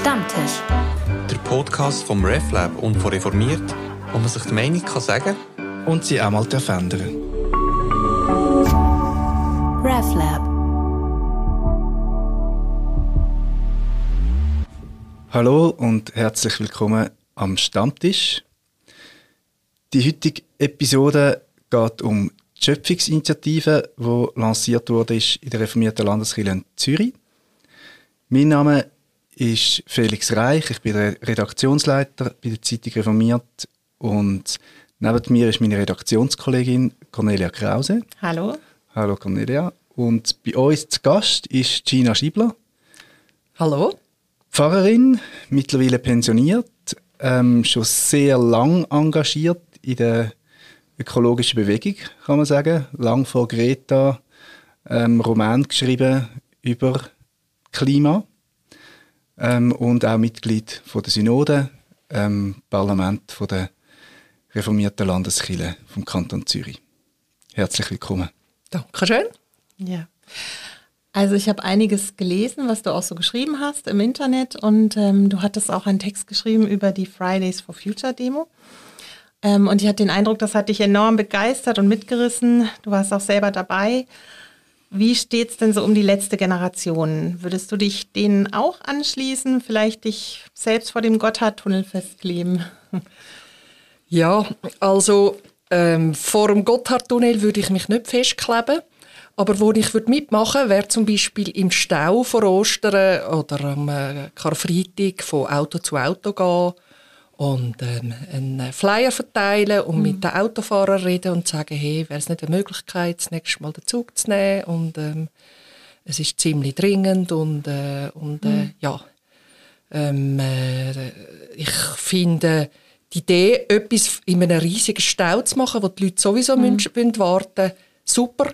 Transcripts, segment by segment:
Stammtisch. Der Podcast vom RefLab und von Reformiert, wo man sich die Meinung kann sagen und sie auch mal verändern RefLab. Hallo und herzlich willkommen am Stammtisch. Die heutige Episode geht um die Schöpfungsinitiative, die lanciert wurde in der reformierten Landeskirche in Zürich. Mein Name ist Felix Reich, ich bin der Redaktionsleiter bei der Zeitung Reformiert und neben mir ist meine Redaktionskollegin Cornelia Krause. Hallo. Hallo Cornelia. Und bei uns zu Gast ist Gina Schiebler. Hallo. Pfarrerin, mittlerweile pensioniert, ähm, schon sehr lang engagiert in der ökologischen Bewegung, kann man sagen. Lang vor Greta ähm, Roman geschrieben über Klima ähm, und auch Mitglied von der Synode, ähm, Parlament von der reformierten Landeskirche vom Kanton Zürich. Herzlich willkommen. Dankeschön. Ja. Also ich habe einiges gelesen, was du auch so geschrieben hast im Internet und ähm, du hattest auch einen Text geschrieben über die Fridays for Future Demo. Ähm, und ich hatte den Eindruck, das hat dich enorm begeistert und mitgerissen. Du warst auch selber dabei. Wie steht es denn so um die letzte Generation? Würdest du dich denen auch anschließen? Vielleicht dich selbst vor dem Gotthardtunnel festkleben? Ja, also ähm, vor dem Gotthardtunnel würde ich mich nicht festkleben. Aber wo ich mitmachen würde, wäre zum Beispiel im Stau vor Ostern oder am äh, Karfreitag von Auto zu Auto gehen und ähm, einen Flyer verteilen und mhm. mit den Autofahrern reden und sagen, hey, wäre es nicht eine Möglichkeit, das nächste Mal den Zug zu nehmen und ähm, es ist ziemlich dringend und, äh, und äh, mhm. ja, ähm, äh, ich finde die Idee, etwas in einem riesigen Stau zu machen, wo die Leute sowieso mhm. müssen, warten super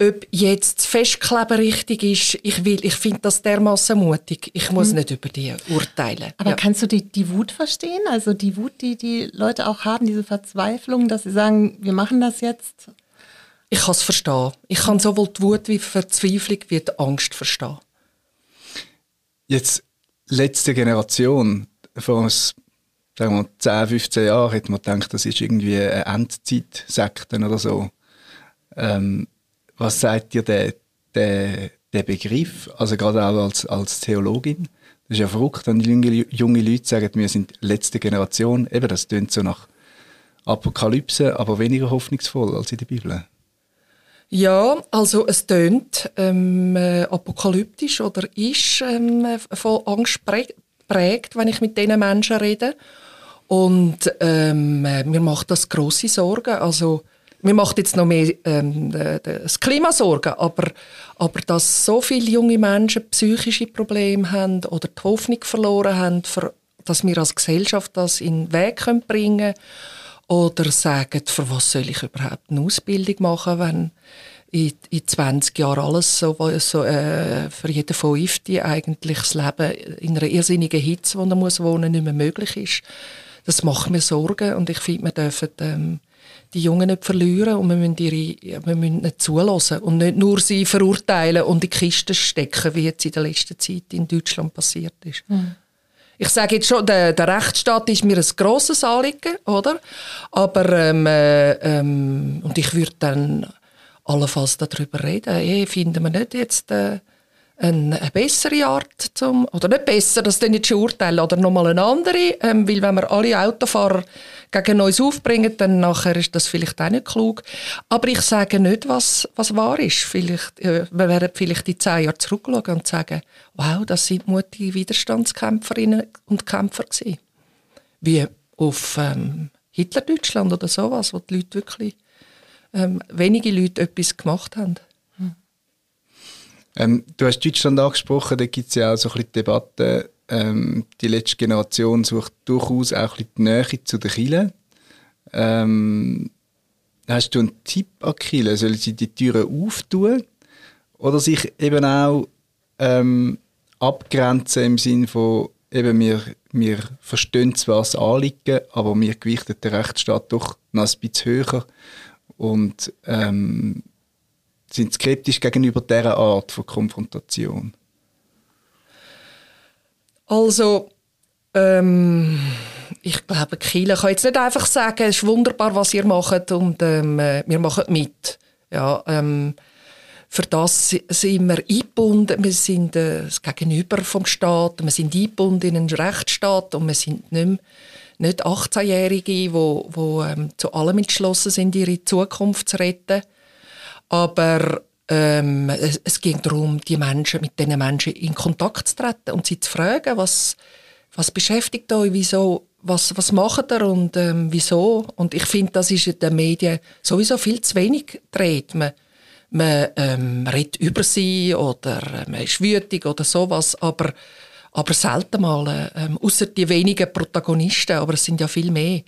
ob jetzt das Festkleben richtig ist, ich will, ich finde das dermaßen mutig. Ich muss mhm. nicht über die urteilen. Aber ja. kannst du die, die Wut verstehen? Also die Wut, die die Leute auch haben, diese Verzweiflung, dass sie sagen, wir machen das jetzt? Ich kann es verstehen. Ich kann sowohl die Wut wie die Verzweiflung wie die Angst verstehen. Jetzt letzte Generation, vor uns sagen wir 10, 15 Jahren, hätte man gedacht, das ist irgendwie eine Endzeitsekte oder so. Ähm, was sagt dir der, der, der Begriff, also gerade auch als, als Theologin? Das ist ja verrückt, wenn junge, junge Leute sagen, wir sind letzte Generation. Eben, das klingt so nach Apokalypse, aber weniger hoffnungsvoll als in der Bibel. Ja, also es tönt ähm, äh, apokalyptisch oder ist ähm, von Angst prägt, wenn ich mit diesen Menschen rede. Und ähm, mir macht das große Sorgen. Also mir macht jetzt noch mehr ähm, das Klima Sorgen, aber, aber dass so viele junge Menschen psychische Probleme haben oder die Hoffnung verloren haben, dass wir als Gesellschaft das in den Weg bringen können oder sagen, für was soll ich überhaupt eine Ausbildung machen, wenn in, in 20 Jahren alles so, so äh, für jeden Fünfte eigentlich das Leben in einer irrsinnigen Hitze, wo er muss wohnen, nicht mehr möglich ist. Das macht mir Sorgen und ich finde, wir dürfen ähm, die Jungen nicht verlieren und wir müssen, ihre, wir müssen nicht zulassen und nicht nur sie verurteilen und in die Kiste stecken, wie jetzt in der letzten Zeit in Deutschland passiert ist. Mhm. Ich sage jetzt schon, der, der, Rechtsstaat ist mir ein grosses Anliegen, oder? Aber ähm, äh, ähm, und ich würde dann allenfalls darüber reden. Hey, finden wir nicht jetzt äh, eine, eine, bessere Art zum, oder nicht besser, das dann nicht schon urteilen, oder nochmal eine andere, ähm, weil wenn wir alle Autofahrer gegen uns aufbringen, dann nachher ist das vielleicht auch nicht klug. Aber ich sage nicht, was, was wahr ist. Vielleicht, äh, wir werden vielleicht in zehn Jahren zurückschauen und sagen, wow, das sind mutige Widerstandskämpferinnen und Kämpfer gewesen. Wie auf ähm, Hitler-Deutschland oder sowas, wo die Leute wirklich, ähm, wenige Leute etwas gemacht haben. Ähm, du hast Deutschland angesprochen, da gibt es ja auch so ein bisschen Debatten. Ähm, die letzte Generation sucht durchaus auch ein die Nähe zu den Kirchen. Ähm, hast du einen Tipp an Kirchen? Sollen sie die Türen auftun? Oder sich eben auch ähm, abgrenzen im Sinne von, eben wir, wir verstehen zwar das Anliegen, aber wir gewichten den Rechtsstaat doch noch ein bisschen höher. Und ähm, sind skeptisch gegenüber dieser Art von Konfrontation? Also, ähm, ich glaube, Kiel kann jetzt nicht einfach sagen, es ist wunderbar, was ihr macht und ähm, wir machen mit. Ja, ähm, für das sind wir eingebunden. Wir sind äh, das Gegenüber vom Staat. Wir sind eingebunden in einen Rechtsstaat und wir sind nicht, mehr, nicht 18-Jährige, die wo, wo ähm, zu allem entschlossen sind, ihre Zukunft zu retten. Aber ähm, es, es ging darum, die Menschen, mit diesen Menschen in Kontakt zu treten und sie zu fragen, was, was beschäftigt euch, wieso, was, was macht ihr und ähm, wieso. Und ich finde, das ist in den Medien sowieso viel zu wenig dreht. Man, man ähm, redet über sie oder äh, man ist wütig oder sowas, aber, aber selten mal, ähm, außer die wenigen Protagonisten, aber es sind ja viel mehr,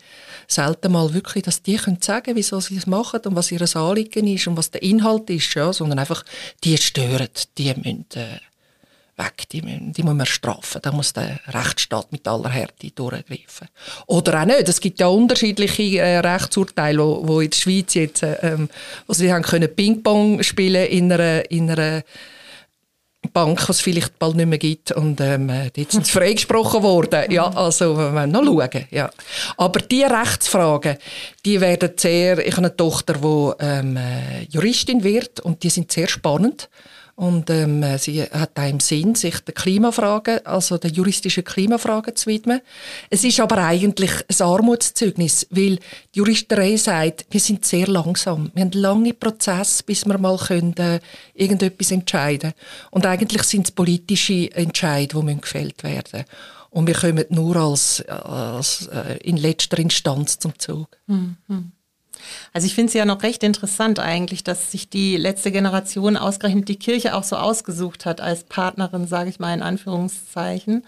selten mal wirklich, dass die können sagen, wieso sie es machen und was ihr Anliegen ist und was der Inhalt ist, ja, sondern einfach, die stören, die müssen äh, weg, die, die muss man strafen. Da muss der Rechtsstaat mit aller Härte durchgreifen. Oder auch nicht. Es gibt ja unterschiedliche äh, Rechtsurteile, wo in der Schweiz jetzt, äh, ähm, also wir haben können Ping-Pong spielen in einer, in einer Bank, die es vielleicht bald nicht mehr gibt. Und ähm, dort sind sie freigesprochen worden. Ja, also wir wollen noch schauen. Ja. Aber diese Rechtsfragen, die werden sehr... Ich habe eine Tochter, die ähm, äh, Juristin wird und die sind sehr spannend. Und ähm, sie hat auch im Sinn, sich der Klimafrage, also der juristischen Klimafrage zu widmen. Es ist aber eigentlich ein Armutszeugnis, weil die Juristerei sagt, wir sind sehr langsam. Wir haben lange Prozesse, bis wir mal können, äh, irgendetwas entscheiden können. Und eigentlich sind es politische Entscheidungen, die gefällt werden Und wir kommen nur als, als äh, in letzter Instanz zum Zug. Mhm. Also ich finde es ja noch recht interessant eigentlich, dass sich die letzte Generation ausgerechnet die Kirche auch so ausgesucht hat als Partnerin, sage ich mal in Anführungszeichen.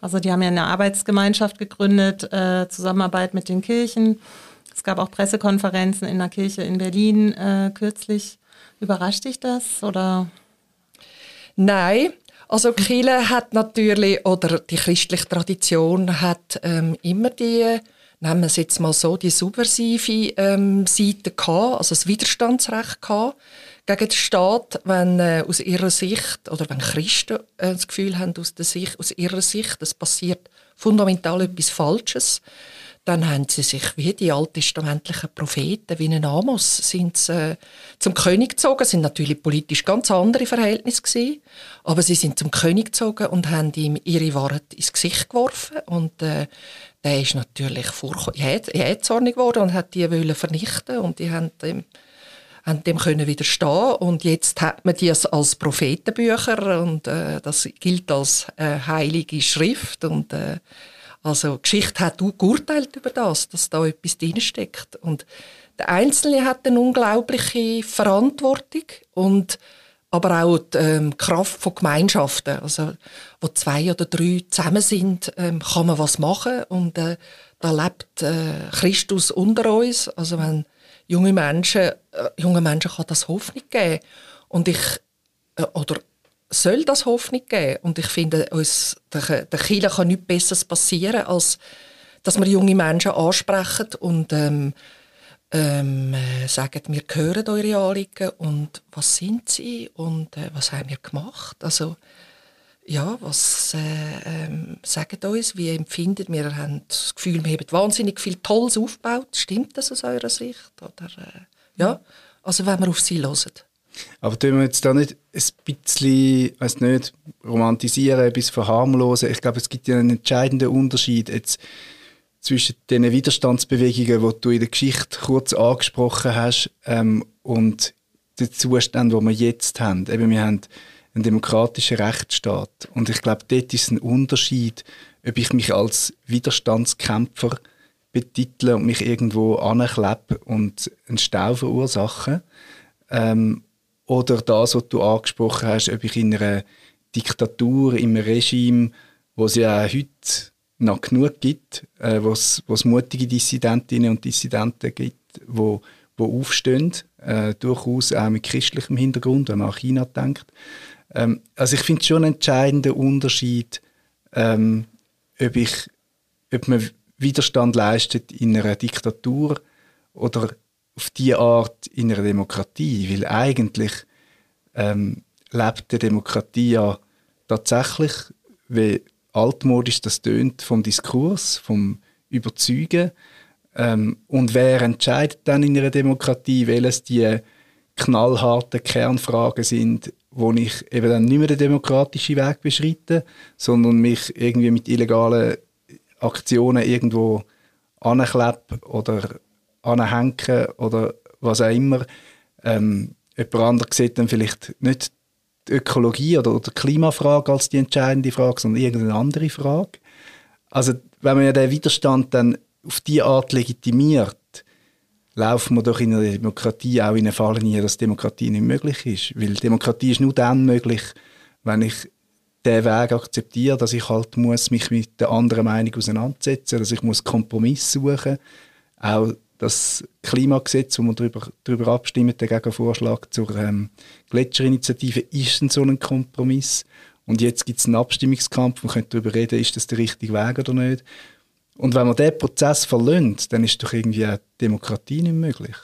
Also die haben ja eine Arbeitsgemeinschaft gegründet, äh, Zusammenarbeit mit den Kirchen. Es gab auch Pressekonferenzen in der Kirche in Berlin äh, kürzlich. Überrascht dich das oder? Nein, also Kirche hat natürlich oder die christliche Tradition hat ähm, immer die nehmen wir es jetzt mal so, die subversive ähm, Seite gehabt, also das Widerstandsrecht gehabt gegen den Staat, wenn äh, aus ihrer Sicht oder wenn Christen äh, das Gefühl haben, aus, der Sicht, aus ihrer Sicht, es passiert fundamental etwas Falsches, dann haben sie sich wie die alttestamentlichen Propheten, wie ein Amos, sind sie, äh, zum König gezogen. Es sind natürlich politisch ganz andere Verhältnisse gewesen, aber sie sind zum König gezogen und haben ihm ihre Wahrheit ins Gesicht geworfen und äh, der ist natürlich jähzornig geworden und hat die wollen vernichten und die haben dem, haben dem können widerstehen und jetzt hat man die als Prophetenbücher und äh, das gilt als äh, heilige Schrift und äh, also Geschichte hat auch geurteilt über das, dass da etwas drinsteckt und der Einzelne hat eine unglaubliche Verantwortung und aber auch die ähm, Kraft von Gemeinschaften. Also, wo zwei oder drei zusammen sind, ähm, kann man was machen und äh, da lebt äh, Christus unter uns. Also wenn junge Menschen, äh, junge Menschen kann das Hoffnung geben und ich äh, oder soll das Hoffnung geben und ich finde uns der, der Kirche kann nichts Besseres passieren als dass wir junge Menschen ansprechen und ähm, ähm, äh, sagen, wir hören eure Anliegen und was sind sie und äh, was haben wir gemacht. Also ja, was äh, ähm, sagen uns, wie empfindet wir haben das Gefühl, wir haben wahnsinnig viel Tolles aufgebaut. Stimmt das aus eurer Sicht? Oder, äh, ja, also wenn wir auf sie hören. Aber tun wir jetzt da nicht ein bisschen, weiß nicht, romantisieren, bisschen verharmlosen? Ich glaube, es gibt ja einen entscheidenden Unterschied jetzt zwischen den Widerstandsbewegungen, die du in der Geschichte kurz angesprochen hast, ähm, und den Zuständen, die wir jetzt haben. Eben, wir haben einen demokratischen Rechtsstaat. Und ich glaube, dort ist ein Unterschied, ob ich mich als Widerstandskämpfer betitle und mich irgendwo anklebe und einen Stau verursache. Ähm, oder das, was du angesprochen hast, ob ich in einer Diktatur, im Regime, wo es ja heute noch genug gibt, äh, wo es mutige Dissidentinnen und Dissidenten gibt, wo, wo aufstehen, äh, durchaus auch mit christlichem Hintergrund, wenn man an China denkt. Ähm, also ich finde schon einen entscheidenden Unterschied, ähm, ob, ich, ob man Widerstand leistet in einer Diktatur oder auf die Art in einer Demokratie, weil eigentlich ähm, lebt die Demokratie ja tatsächlich, wie altmodisch das tönt vom Diskurs, vom Überzeugen. Ähm, und wer entscheidet dann in einer Demokratie, welches die knallharten Kernfragen sind, wo ich eben dann nicht mehr den demokratischen Weg beschreite, sondern mich irgendwie mit illegalen Aktionen irgendwo anklebe oder anhängen oder was auch immer. Ähm, jemand anderes sieht dann vielleicht nicht die Ökologie oder, die Klimafrage als die entscheidende Frage, sondern irgendeine andere Frage. Also wenn man ja den Widerstand dann auf diese Art legitimiert, laufen wir doch in einer Demokratie auch in eine Falle nie, dass Demokratie nicht möglich ist. Weil Demokratie ist nur dann möglich, wenn ich den Weg akzeptiere, dass ich halt muss mich mit der anderen Meinung auseinandersetzen, dass ich muss Kompromiss suchen, auch das Klimagesetz, wo wir darüber, darüber abstimmen, der Gegenvorschlag zur ähm, Gletscherinitiative, ist ein so ein Kompromiss. Und jetzt gibt es einen Abstimmungskampf, man könnte darüber reden, ist das der richtige Weg oder nicht. Und wenn man diesen Prozess verlöhnt, dann ist doch irgendwie eine Demokratie nicht möglich.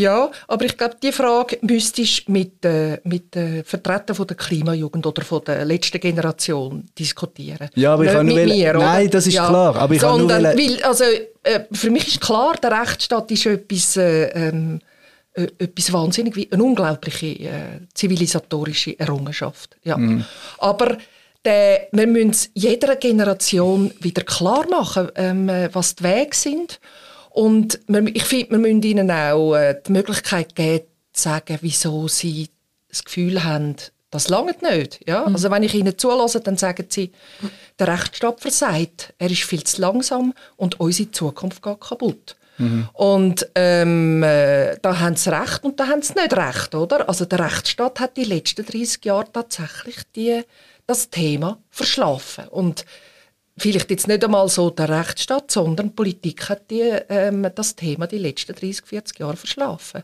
Ja, aber ich glaube, die Frage müsstest du mit, äh, mit den Vertretern von der Klimajugend oder von der letzten Generation diskutieren. Ja, aber ich kann mit will, mir, Nein, oder? das ist ja. klar. Aber ich Sondern, nur weil, also, äh, für mich ist klar, der Rechtsstaat ist etwas, äh, ähm, äh, etwas wahnsinnig, wie eine unglaubliche äh, zivilisatorische Errungenschaft. Ja. Mhm. Aber der, wir müssen jeder Generation wieder klar machen, ähm, was die Wege sind. Und ich finde, wir müssen ihnen auch äh, die Möglichkeit geben, zu sagen, wieso sie das Gefühl haben, das langt nicht. Ja? Mhm. Also wenn ich ihnen zulasse, dann sagen sie, der Rechtsstaat versagt, er ist viel zu langsam und unsere Zukunft geht kaputt. Mhm. Und ähm, äh, da haben sie recht und da haben sie nicht recht, oder? Also der Rechtsstaat hat die letzten 30 Jahre tatsächlich die, das Thema verschlafen. Und vielleicht jetzt nicht einmal so der Rechtsstaat, sondern die Politik hat die, ähm, das Thema die letzten 30, 40 Jahre verschlafen.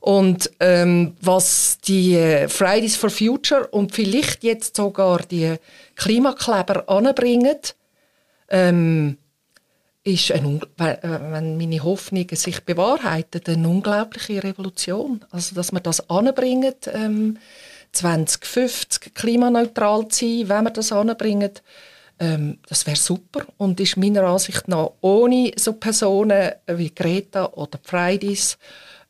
Und ähm, was die äh, Fridays for Future und vielleicht jetzt sogar die Klimakleber anbringen, ähm, ist, ein, äh, wenn meine Hoffnungen sich bewahrheiten, eine unglaubliche Revolution. Also, dass man das anbringen, ähm, 2050 klimaneutral zu sein, wenn man das anbringen, ähm, das wäre super und ist meiner Ansicht nach ohne so Personen wie Greta oder Fridays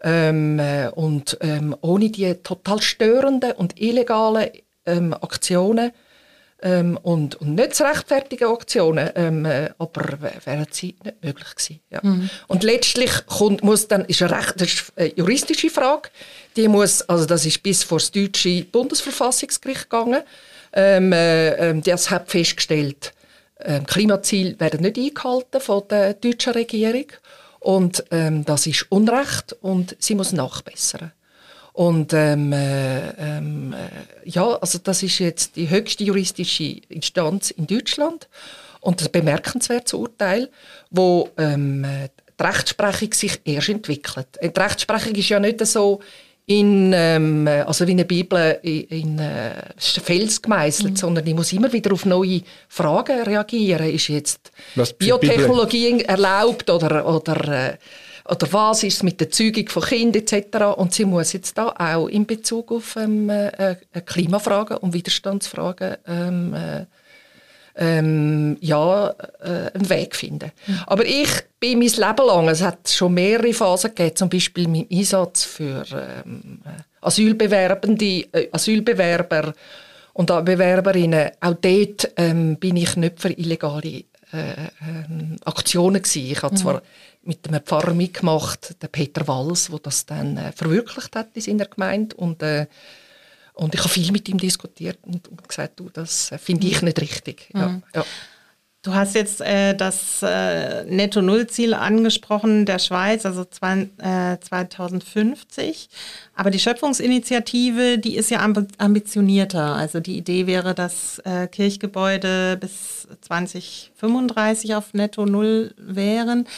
ähm, äh, und ähm, ohne die total störenden und illegalen ähm, Aktionen ähm, und, und nicht zu rechtfertigen Aktionen, ähm, äh, aber wären sie nicht möglich gewesen. Ja. Mhm. Und letztlich kommt, muss dann, ist eine, recht, ist eine juristische Frage, die muss, also das ist bis vor das deutsche Bundesverfassungsgericht gegangen, ähm, äh, das hat festgestellt, äh, Klimaziele werden nicht eingehalten von der deutschen Regierung und ähm, das ist Unrecht und sie muss nachbessern. Und ähm, äh, ähm, äh, ja, also das ist jetzt die höchste juristische Instanz in Deutschland und das bemerkenswerte Urteil, wo ähm, die Rechtsprechung sich erst entwickelt. Die Rechtsprechung ist ja nicht so in, ähm, also wie eine Bibel in, in äh, Fels gemeißelt, mhm. sondern ich muss immer wieder auf neue Fragen reagieren. Ist jetzt Biotechnologie erlaubt oder, oder, äh, oder was ist mit der Zeugung von Kindern etc. Und sie muss jetzt da auch in Bezug auf ähm, äh, äh Klimafragen und Widerstandsfragen ähm, äh, ähm, ja, äh, einen Weg finden. Mhm. Aber ich bin mein Leben lang, es hat schon mehrere Phasen gegeben, zum Beispiel mein Einsatz für ähm, Asylbewerbende, äh, Asylbewerber und Bewerberinnen. Auch dort ähm, bin ich nicht für illegale äh, ähm, Aktionen gewesen. Ich habe zwar mit einem Pfarrer mitgemacht, der Peter Walls, der das dann äh, verwirklicht hat in seiner Gemeinde und äh, und ich habe viel mit ihm diskutiert und, gesagt, du, das finde ich nicht richtig. Ja, mhm. ja. Du hast jetzt äh, das äh, Netto-Null-Ziel angesprochen der Schweiz, also zwei, äh, 2050. Aber die Schöpfungsinitiative, die ist ja ambitionierter. Also die Idee wäre, dass äh, Kirchgebäude bis 2035 auf Netto-Null wären.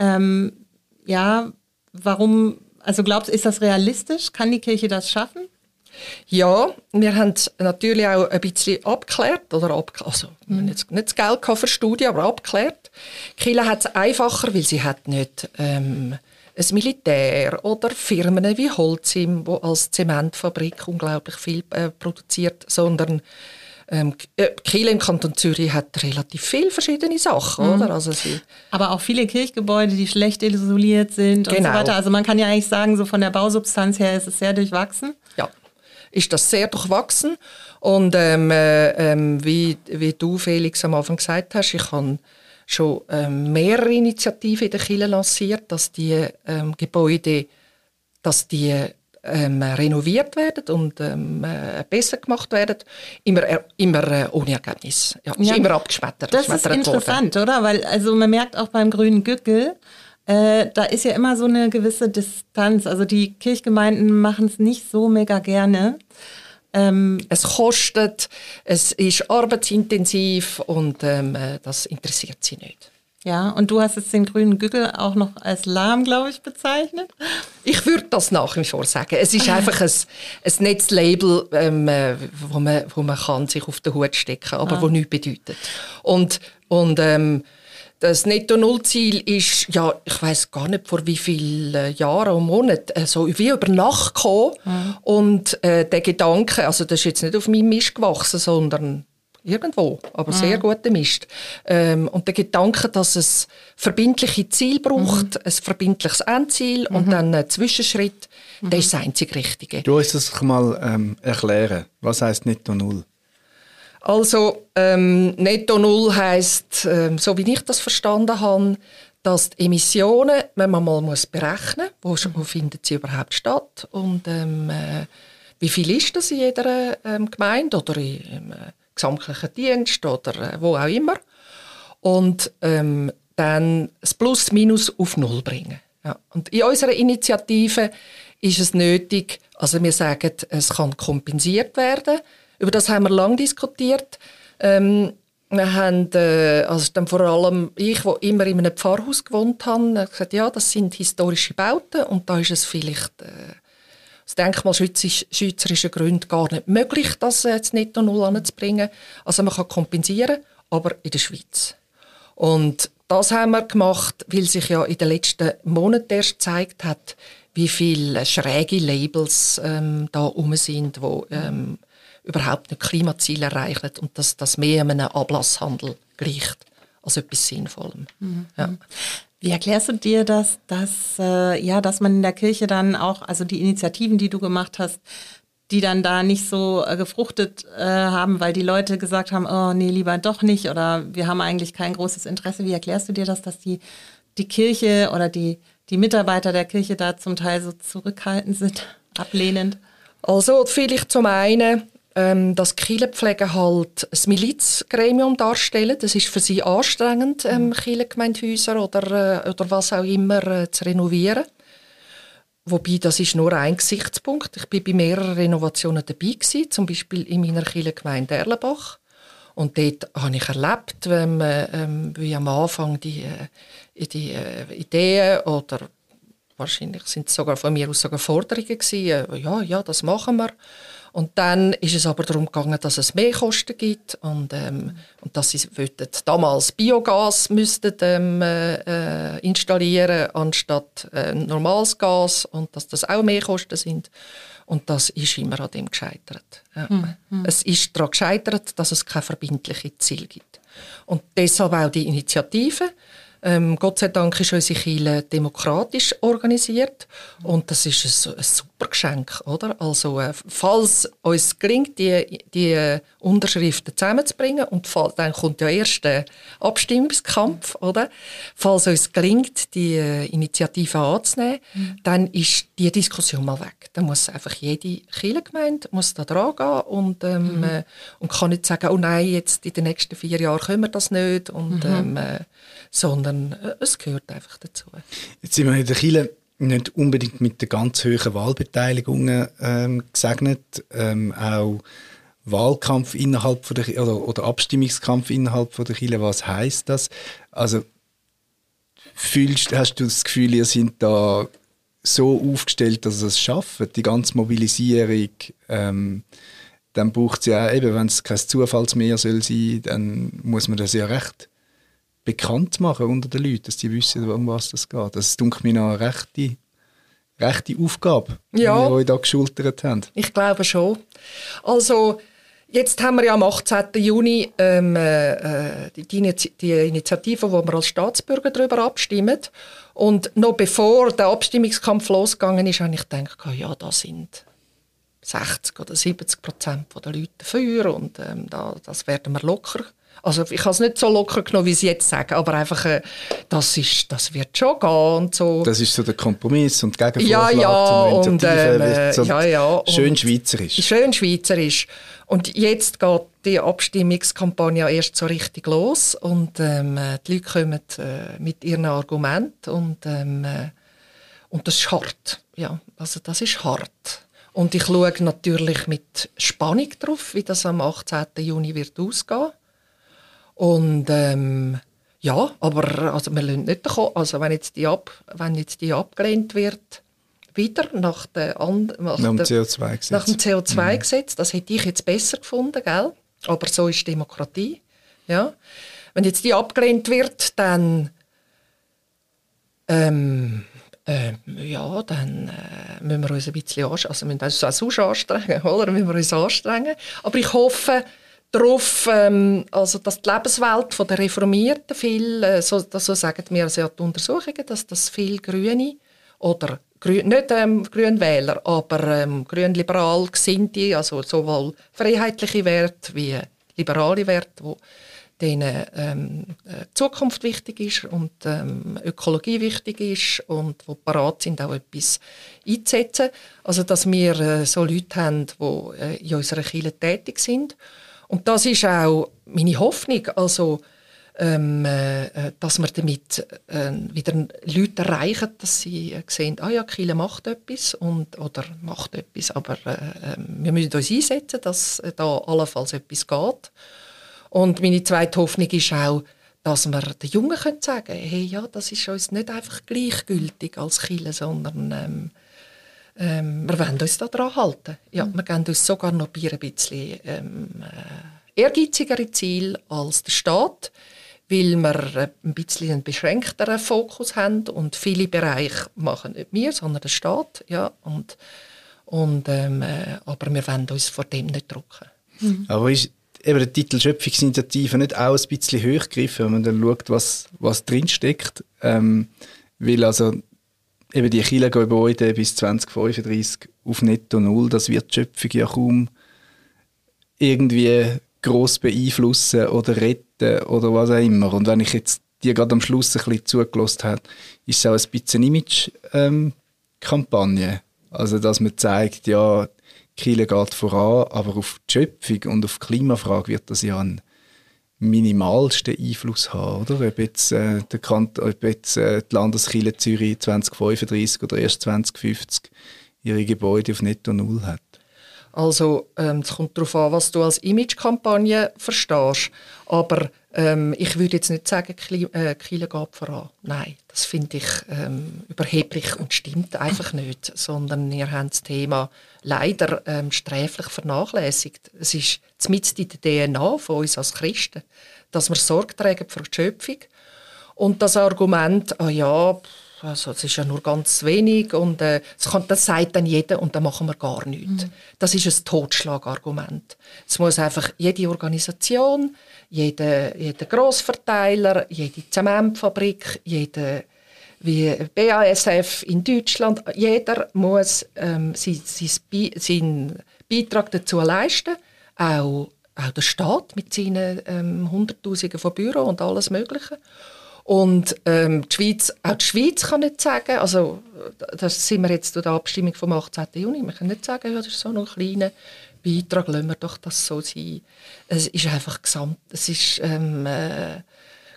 Ähm, ja, warum, also glaubst du, ist das realistisch? Kann die Kirche das schaffen? Ja, wir haben es natürlich auch ein bisschen abgeklärt, oder ab, also mhm. nicht, nicht das Geld für Studien, aber abgeklärt. Kila hat es einfacher, weil sie hat nicht ähm, ein Militär oder Firmen wie Holzim, wo als Zementfabrik unglaublich viel äh, produziert, sondern ähm, äh, Kiel im Kanton Zürich hat relativ viele verschiedene Sachen, mhm. oder? Also sie Aber auch viele Kirchgebäude, die schlecht isoliert sind genau. und so genau. weiter. Also man kann ja eigentlich sagen, so von der Bausubstanz her ist es sehr durchwachsen. Ja, ist das sehr durchwachsen. Und ähm, äh, ähm, wie, wie du, Felix, am Anfang gesagt hast, ich habe schon ähm, mehrere Initiativen in der Kirche lanciert, dass die ähm, Gebäude dass die ähm, renoviert werden und ähm, äh, besser gemacht werden, immer, äh, immer äh, ohne Ergebnis. Ja, ist immer abgeschmettert. Das ist interessant, worden. oder? Weil also man merkt auch beim grünen Gückel, äh, da ist ja immer so eine gewisse Distanz. Also die Kirchgemeinden machen es nicht so mega gerne. Ähm, es kostet, es ist arbeitsintensiv und ähm, äh, das interessiert sie nicht. Ja, und du hast jetzt den grünen Gügel auch noch als lahm, glaube ich, bezeichnet. Ich würde das nach wie vor sagen. Es ist einfach ein, ein Netzlabel, ähm, äh, wo, man, wo man kann sich auf den Hut stecken kann, aber ah. wo nichts bedeutet. Und, und ähm, das Netto-Null-Ziel ist, ja, ich weiß gar nicht, vor wie vielen äh, Jahren und Monaten, äh, so wie über Nacht gekommen. Mhm. Und äh, der Gedanke, also das ist jetzt nicht auf meinem Mist gewachsen, sondern irgendwo, aber mhm. sehr guter Mist. Ähm, und der Gedanke, dass es verbindliche Ziel braucht, mhm. ein verbindliches Endziel mhm. und dann ein Zwischenschritt, mhm. das ist das einzig Richtige. Du musst es mal ähm, erklären. Was heißt Netto Null? Also ähm, Netto Null heißt, ähm, so wie ich das verstanden habe, dass die Emissionen, wenn man mal muss berechnen muss, wo, wo finden sie überhaupt statt und ähm, äh, wie viel ist das in jeder ähm, Gemeinde oder in, äh, gesamtlichen Dienst oder äh, wo auch immer. Und ähm, dann das Plus-Minus auf Null bringen. Ja. Und in unserer Initiative ist es nötig, also wir sagen, es kann kompensiert werden. Über das haben wir lange diskutiert. Ähm, wir haben, äh, also dann vor allem ich, wo immer in einem Pfarrhaus gewohnt habe, gesagt, ja, das sind historische Bauten und da ist es vielleicht äh, aus denkmalschützerischen Gründen gar nicht möglich, das jetzt netto null anzubringen. Also man kann kompensieren, aber in der Schweiz. Und das haben wir gemacht, weil sich ja in den letzten Monaten erst gezeigt hat, wie viele schräge Labels ähm, da rum sind, wo ähm, überhaupt nicht Klimaziele erreichen und dass das mehr einem Ablasshandel gleicht als etwas Sinnvollem. Mhm. Ja. Wie erklärst du dir das, dass, äh, ja, dass man in der Kirche dann auch, also die Initiativen, die du gemacht hast, die dann da nicht so äh, gefruchtet äh, haben, weil die Leute gesagt haben, oh nee, lieber doch nicht oder wir haben eigentlich kein großes Interesse. Wie erklärst du dir das, dass die, die Kirche oder die, die Mitarbeiter der Kirche da zum Teil so zurückhaltend sind, ablehnend? Also vielleicht zum einen ähm, dass Kirchenpflege halt ein Milizgremium darstellen. Das ist für sie anstrengend, ähm, mhm. Kirchengemeindehäuser oder, äh, oder was auch immer äh, zu renovieren. Wobei, das ist nur ein Gesichtspunkt. Ich bin bei mehreren Renovationen dabei gewesen, zum Beispiel in meiner Kirchengemeinde Erlenbach. Und dort habe ich erlebt, wenn man, ähm, wie am Anfang die, äh, die äh, Ideen oder wahrscheinlich sind es sogar von mir aus sogar Forderungen gewesen, äh, ja, ja, das machen wir. Und dann ist es aber darum gegangen, dass es mehr Kosten gibt und, ähm, und dass sie wollten damals Biogas müssten, ähm, äh, installieren anstatt äh, normales Gas und dass das auch mehr Kosten sind. Und das ist immer an dem gescheitert. Ja. Mhm. Es ist daran gescheitert, dass es kein verbindliches Ziel gibt. Und deshalb auch die Initiative. Ähm, Gott sei Dank ist unsere Kirche demokratisch organisiert und das ist ein, ein super Geschenk, oder? Also, äh, falls uns gelingt, die, die Unterschriften zusammenzubringen und fall, dann kommt ja erst der Abstimmungskampf, oder? Falls uns gelingt, die äh, Initiative anzunehmen, mhm. dann ist die Diskussion mal weg. Dann muss einfach jede Kirchengemeinde muss da dran gehen und, ähm, mhm. äh, und kann nicht sagen, oh nein, jetzt in den nächsten vier Jahren können wir das nicht und mhm. ähm, äh, sondern äh, es gehört einfach dazu. Jetzt sind wir in der Kirche nicht unbedingt mit der ganz hohen Wahlbeteiligung ähm, gesegnet, ähm, auch Wahlkampf innerhalb von der oder, oder Abstimmungskampf innerhalb von der Kirche, was heißt das? Also fühlst, hast du das Gefühl, ihr seid da so aufgestellt, dass es schaffen, die ganze Mobilisierung, ähm, dann braucht es ja eben, wenn es kein Zufallsmeer soll sein, dann muss man das ja recht bekannt machen unter den Leuten, dass die wissen, um was das geht. Das ist, denke ich, eine rechte, rechte Aufgabe, ja, die wir euch da geschultert haben. Ich glaube schon. Also, Jetzt haben wir ja am 18. Juni ähm, äh, die, die, Initiative, wo wir als Staatsbürger darüber abstimmen. Und noch bevor der Abstimmungskampf losgegangen ist, habe ich gedacht, ja, da sind 60 oder 70 Prozent der Leute dafür und ähm, da, das werden wir locker also ich habe es nicht so locker genommen, wie Sie jetzt sagen, aber einfach, äh, das, ist, das wird schon gehen und so. Das ist so der Kompromiss und Gegenvorschlag ja, ja, und, ähm, so ja, ja, schön schweizerisch. Schön schweizerisch. Und jetzt geht die Abstimmungskampagne erst so richtig los und ähm, die Leute kommen äh, mit ihren Argumenten und, ähm, äh, und das ist hart. Ja, also das ist hart. Und ich schaue natürlich mit Spannung darauf, wie das am 18. Juni wird ausgehen und ähm, ja, aber also wir lassen nicht davon, also wenn jetzt die, ab, wenn jetzt die abgelehnt wird, wieder nach, der, nach, nach dem CO2-Gesetz. Nach dem CO2-Gesetz, mhm. das hätte ich jetzt besser gefunden, gell? aber so ist Demokratie. Ja? Wenn jetzt die abgelehnt wird, dann ähm, äh, ja, dann äh, müssen wir uns ein bisschen anstrengen, also wir müssen uns auch sonst anstrengen, oder? Müssen wir uns anstrengen. Aber ich hoffe, darauf, ähm, also dass die Lebenswelt der Reformierten viel, äh, so, so sagen wir also die Untersuchungen, dass das viel Grüne oder nicht ähm, Grünwähler, aber ähm, grünliberal gesinnte, also sowohl freiheitliche Werte wie liberale Werte, wo denen ähm, äh, Zukunft wichtig ist und ähm, Ökologie wichtig ist und wo parat sind, auch etwas einzusetzen. Also dass wir äh, so Leute haben, die äh, in unserer Kirche tätig sind und das ist auch meine Hoffnung, also, ähm, äh, dass wir damit äh, wieder Leute erreichen, dass sie äh, sehen, ah ja, Kiel macht etwas und, oder macht etwas, aber äh, ähm, wir müssen uns einsetzen, dass da allenfalls etwas geht. Und meine zweite Hoffnung ist auch, dass wir den Jungen können sagen können, hey, ja, das ist uns nicht einfach gleichgültig als Kiel, sondern ähm, ähm, wir wollen uns daran halten. Ja, mhm. Wir geben uns sogar noch ein bisschen ähm, äh, ehrgeizigere Ziele als der Staat, weil wir äh, ein bisschen einen beschränkteren Fokus haben und viele Bereiche machen nicht wir, sondern der Staat. Ja, und, und, ähm, äh, aber wir wollen uns vor dem nicht drucken. Mhm. Aber ist eben der Titel Schöpfungsinitiative nicht auch ein bisschen hochgegriffen, wenn man dann schaut, was, was drinsteckt? Ähm, weil also eben die Kirchengebäude bis 2035 auf Netto Null, das wird die Schöpfung ja kaum irgendwie gross beeinflussen oder retten oder was auch immer. Und wenn ich jetzt die gerade am Schluss ein bisschen zugelassen habe, ist es auch ein bisschen Image-Kampagne. Ähm, also, dass man zeigt, ja, Kiel geht voran, aber auf die Schöpfung und auf die Klimafrage wird das ja ein minimalsten Einfluss haben, oder? Ob jetzt, äh, der Kant ob jetzt äh, die Landeskirche Zürich 2035 oder erst 2050 ihre Gebäude auf Netto Null hat. Also ähm, es kommt darauf an, was du als Imagekampagne verstehst. Aber ähm, ich würde jetzt nicht sagen, Kiel äh, geht voran. Nein, das finde ich ähm, überheblich und stimmt einfach nicht. Sondern wir haben das Thema leider ähm, sträflich vernachlässigt. Es ist mit in der DNA von uns als Christen, dass wir Sorge tragen für die Schöpfung. Und das Argument, ah ja, also es ist ja nur ganz wenig und äh, das, kann, das sagt dann jeder und dann machen wir gar nichts. Mhm. Das ist ein Totschlagargument. Es muss einfach jede Organisation, jeder, jeder Grossverteiler, jede Zementfabrik, jede wie BASF in Deutschland, jeder muss ähm, sein, sein, seinen Beitrag dazu leisten, auch, auch der Staat mit seinen ähm, Hunderttausenden von Büros und alles Mögliche. Und ähm, die Schweiz, auch die Schweiz kann nicht sagen, also das sind wir jetzt durch die Abstimmung vom 18. Juni, wir können nicht sagen, ja, das ist so ein kleiner Beitrag, lassen wir doch das so sein. Es ist einfach gesamt, es ist ähm, äh,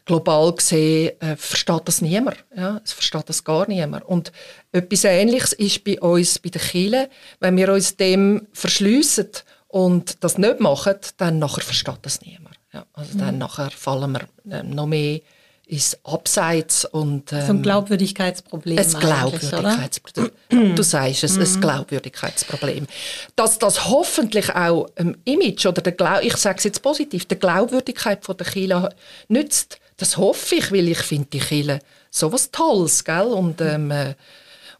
global gesehen, äh, versteht das niemand. Ja? Es versteht das gar niemand. Und etwas Ähnliches ist bei uns, bei den Kirchen, wenn wir uns dem verschliessen und das nicht machen, dann nachher versteht das niemand. Ja? Also dann mhm. nachher fallen wir äh, noch mehr ins Abseits und ähm, so ein Glaubwürdigkeitsproblem. Ein Glaubwürdigkeitsproblem. Du sagst es, ein mhm. Glaubwürdigkeitsproblem. Dass das hoffentlich auch im Image oder der Glau ich sage es jetzt positiv, der Glaubwürdigkeit von der Kirche nützt, das hoffe ich, weil ich finde die Kirche so was Tolles, gell? Und, ähm, äh,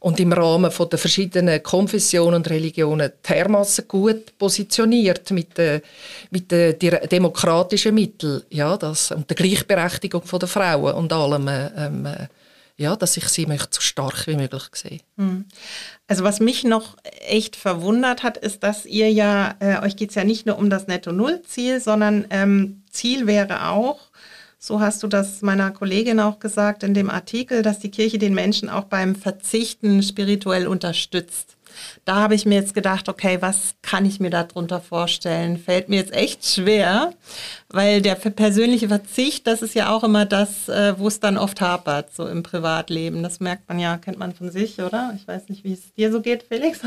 und im Rahmen von der verschiedenen Konfessionen und Religionen dermaßen gut positioniert mit den mit den demokratischen Mitteln, ja, das, und der Gleichberechtigung der Frauen und allem, ähm, äh, ja, dass ich sie möchte so stark wie möglich sehen. Hm. Also was mich noch echt verwundert hat, ist, dass ihr ja, äh, euch geht es ja nicht nur um das Netto-Null-Ziel, sondern ähm, Ziel wäre auch, so hast du das meiner Kollegin auch gesagt in dem Artikel, dass die Kirche den Menschen auch beim Verzichten spirituell unterstützt. Da habe ich mir jetzt gedacht, okay, was kann ich mir darunter vorstellen? Fällt mir jetzt echt schwer, weil der persönliche Verzicht, das ist ja auch immer das, äh, wo es dann oft hapert, so im Privatleben. Das merkt man ja, kennt man von sich, oder? Ich weiß nicht, wie es dir so geht, Felix.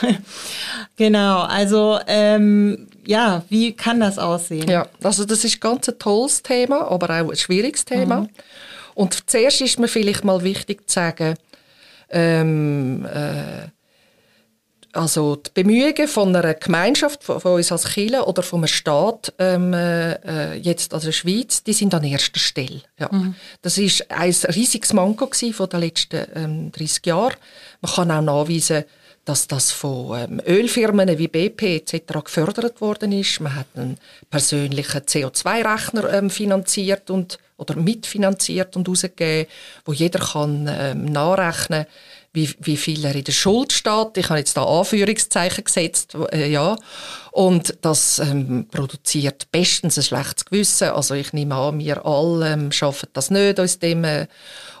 genau, also ähm, ja, wie kann das aussehen? Ja, also das ist ganz ein tolles Thema, aber auch ein schwieriges Thema. Mhm. Und zuerst ist mir vielleicht mal wichtig zu sagen, ähm, äh, also die Bemühungen von einer Gemeinschaft, von, von uns als Kirche oder vom Staat, ähm, äh, jetzt also der Schweiz, die sind an erster Stelle. Ja. Mhm. Das ist ein riesiges Manko von den letzten ähm, 30 Jahren. Man kann auch nachweisen, dass das von ähm, Ölfirmen wie BP etc. gefördert worden ist. Man hat einen persönlichen CO2-Rechner ähm, finanziert und oder mitfinanziert und ausgegeben, wo jeder kann ähm, nachrechnen kann, wie, wie viel er in der Schuld steht. Ich habe jetzt da Anführungszeichen gesetzt, äh, ja. Und das ähm, produziert bestens ein schlechtes Gewissen. Also ich nehme an, wir alle ähm, schaffen das nicht aus dem. Äh,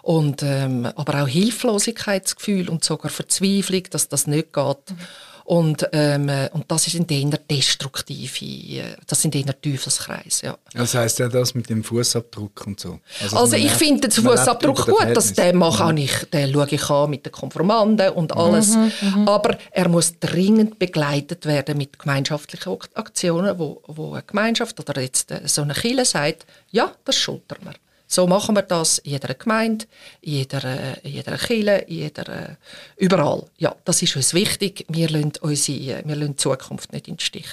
und, ähm, aber auch Hilflosigkeitsgefühl und sogar Verzweiflung, dass das nicht geht. Mhm. Und, ähm, und das sind eher destruktive, äh, das sind eher Teufelskreise. Ja. Das heisst ja das mit dem Fußabdruck und so. Also, also ich finde den Fußabdruck gut, dass den mache mhm. ich, den schaue ich an mit den Konformanden und alles. Mhm, mhm, aber er muss dringend begleitet werden mit gemeinschaftlichen Aktionen, wo, wo eine Gemeinschaft oder jetzt äh, so eine Kirche sagt, ja, das schultern wir. So machen wir das in jeder Gemeinde, in jeder, in jeder Kirche, in jeder, überall. Ja, das ist uns wichtig. Wir lassen, unsere, wir lassen die Zukunft nicht in den Stich.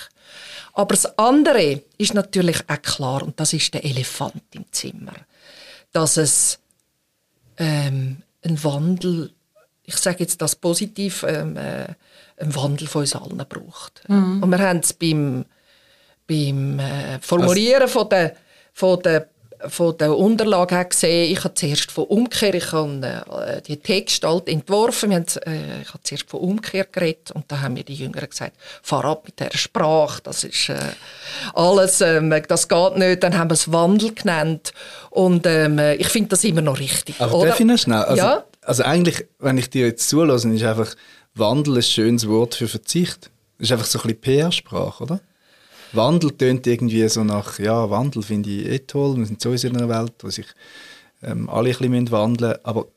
Aber das andere ist natürlich auch klar, und das ist der Elefant im Zimmer, dass es ähm, einen Wandel, ich sage jetzt das positiv, ähm, äh, einen Wandel von uns allen braucht. Mhm. Und wir haben es beim, beim äh, Formulieren von der, von der von der Unterlage her gesehen, ich habe zuerst von Umkehr, ich habe äh, die Textgestalt entworfen, haben, äh, ich habe zuerst von Umkehr geredet und da haben mir die Jüngeren gesagt, fahr ab mit der Sprache, das ist äh, alles, ähm, das geht nicht, dann haben wir es Wandel genannt und ähm, ich finde das immer noch richtig. Aber oder? darf ich noch schnell? Also, ja? also eigentlich, wenn ich dir jetzt zulasse, ist einfach Wandel ein schönes Wort für Verzicht. Das ist einfach so ein bisschen PR-Sprache, oder? Wandel tönt irgendwie so nach, ja, Wandel finde ich eh toll. Wir sind sowieso in einer Welt, wo sich ähm, alle ein bisschen wandeln müssen. Aber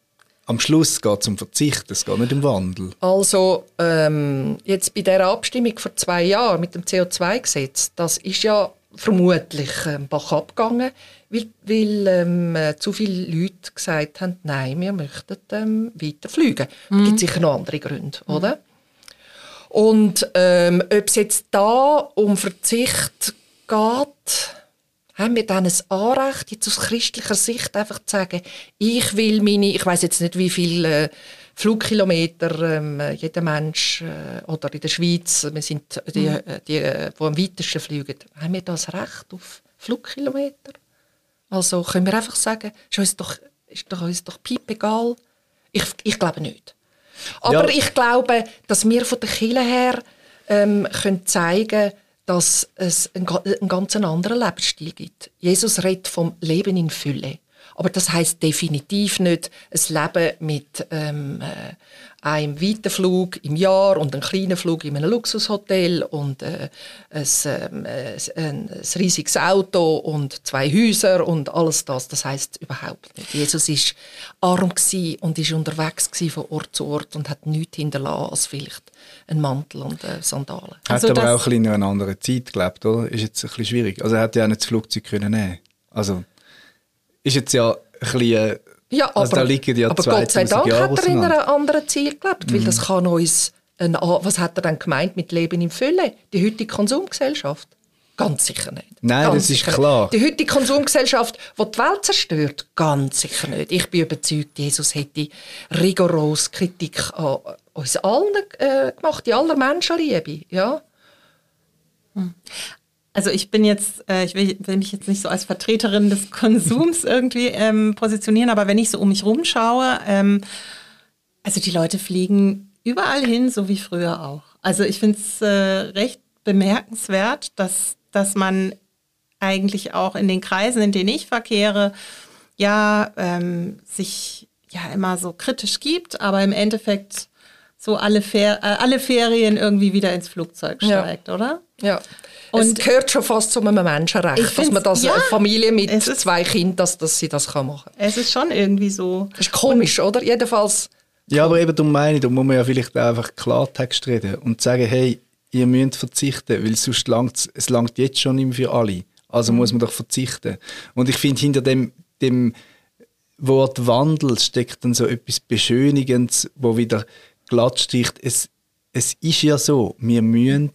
am Schluss geht es um Verzicht, es geht nicht um Wandel. Also ähm, jetzt bei der Abstimmung vor zwei Jahren mit dem CO2-Gesetz, das ist ja vermutlich ähm, Bach abgegangen, weil, weil ähm, zu viele Leute gesagt haben, nein, wir möchten ähm, weiter fliegen. Mhm. Es gibt sicher noch andere Gründe, mhm. oder? Und ähm, ob es jetzt da um Verzicht geht, haben wir dann ein Anrecht, jetzt aus christlicher Sicht einfach zu sagen, ich will meine, ich weiß jetzt nicht, wie viele äh, Flugkilometer ähm, jeder Mensch äh, oder in der Schweiz, wir sind die, mhm. Äh, die, äh, die am weitesten fliegen, haben wir das Recht auf Flugkilometer? Also können wir einfach sagen, ist uns doch, ist doch, uns doch piep egal? Ich, ich glaube nicht. Aber ja. ich glaube, dass wir von der Kirche her ähm, können zeigen dass es einen, einen ganz anderen Lebensstil gibt. Jesus redet vom Leben in Fülle. Aber das heißt definitiv nicht ein Leben mit ähm, äh, einem weiten Flug im Jahr und einem kleinen Flug in einem Luxushotel und äh, ein, ähm, äh, ein, ein, riesiges Auto und zwei Häuser und alles das. Das heißt überhaupt nicht. Jesus ist arm und ist unterwegs von Ort zu Ort und hat nichts hinterlassen als vielleicht einen Mantel und äh, Sandalen. Hat also aber auch ein in einer anderen Zeit gelebt, oder? Ist jetzt ein bisschen schwierig. Also er hätte ja nicht das Flugzeug können nehmen. Also ist jetzt ja ein bisschen äh, ja, aber, also da liegen ja aber Gott sei Dank Jahre hat er in einem anderen Ziel gelebt, weil mhm. das kann uns, ein, was hat er dann gemeint mit Leben in Fülle? Die heutige Konsumgesellschaft. Ganz sicher nicht. Nein, Ganz das ist klar. Nicht. Die heutige Konsumgesellschaft, die die Welt zerstört, ganz sicher nicht. Ich bin überzeugt, Jesus hätte rigoros Kritik an uns allen äh, gemacht, die aller Menschenliebe. Ja? Also ich bin jetzt, äh, ich will, will mich jetzt nicht so als Vertreterin des Konsums irgendwie ähm, positionieren, aber wenn ich so um mich rumschaue, ähm, also die Leute fliegen überall hin, so wie früher auch. Also ich finde es äh, recht bemerkenswert, dass, dass man eigentlich auch in den Kreisen, in denen ich verkehre, ja, ähm, sich ja immer so kritisch gibt, aber im Endeffekt so alle, Fer äh, alle Ferien irgendwie wieder ins Flugzeug steigt, ja. oder? Ja. Und es gehört schon fast zu einem Menschenrecht, dass man das ja, eine Familie mit zwei Kindern, dass, dass sie das kann machen Es ist schon irgendwie so. Das ist komisch, Und, oder? Jedenfalls. Ja, aber eben darum meine ich, da muss man ja vielleicht einfach Klartext reden und sagen, hey, ihr müsst verzichten, weil sonst langt es langt jetzt schon nicht mehr für alle. Also muss man doch verzichten. Und ich finde, hinter dem, dem Wort Wandel steckt dann so etwas Beschönigendes, wo wieder glatt sticht. Es, es ist ja so, wir müssen